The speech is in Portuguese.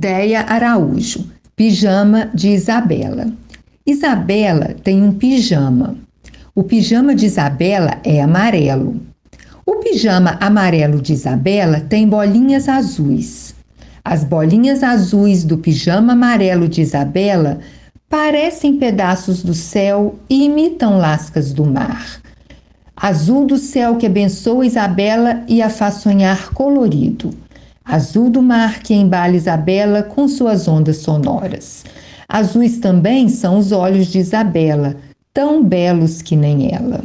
Deia Araújo, pijama de Isabela. Isabela tem um pijama. O pijama de Isabela é amarelo. O pijama amarelo de Isabela tem bolinhas azuis. As bolinhas azuis do pijama amarelo de Isabela parecem pedaços do céu e imitam lascas do mar. Azul do céu que abençoa Isabela e a faz sonhar colorido azul do mar que embala Isabela com suas ondas sonoras. Azuis também são os olhos de Isabela, tão belos que nem ela.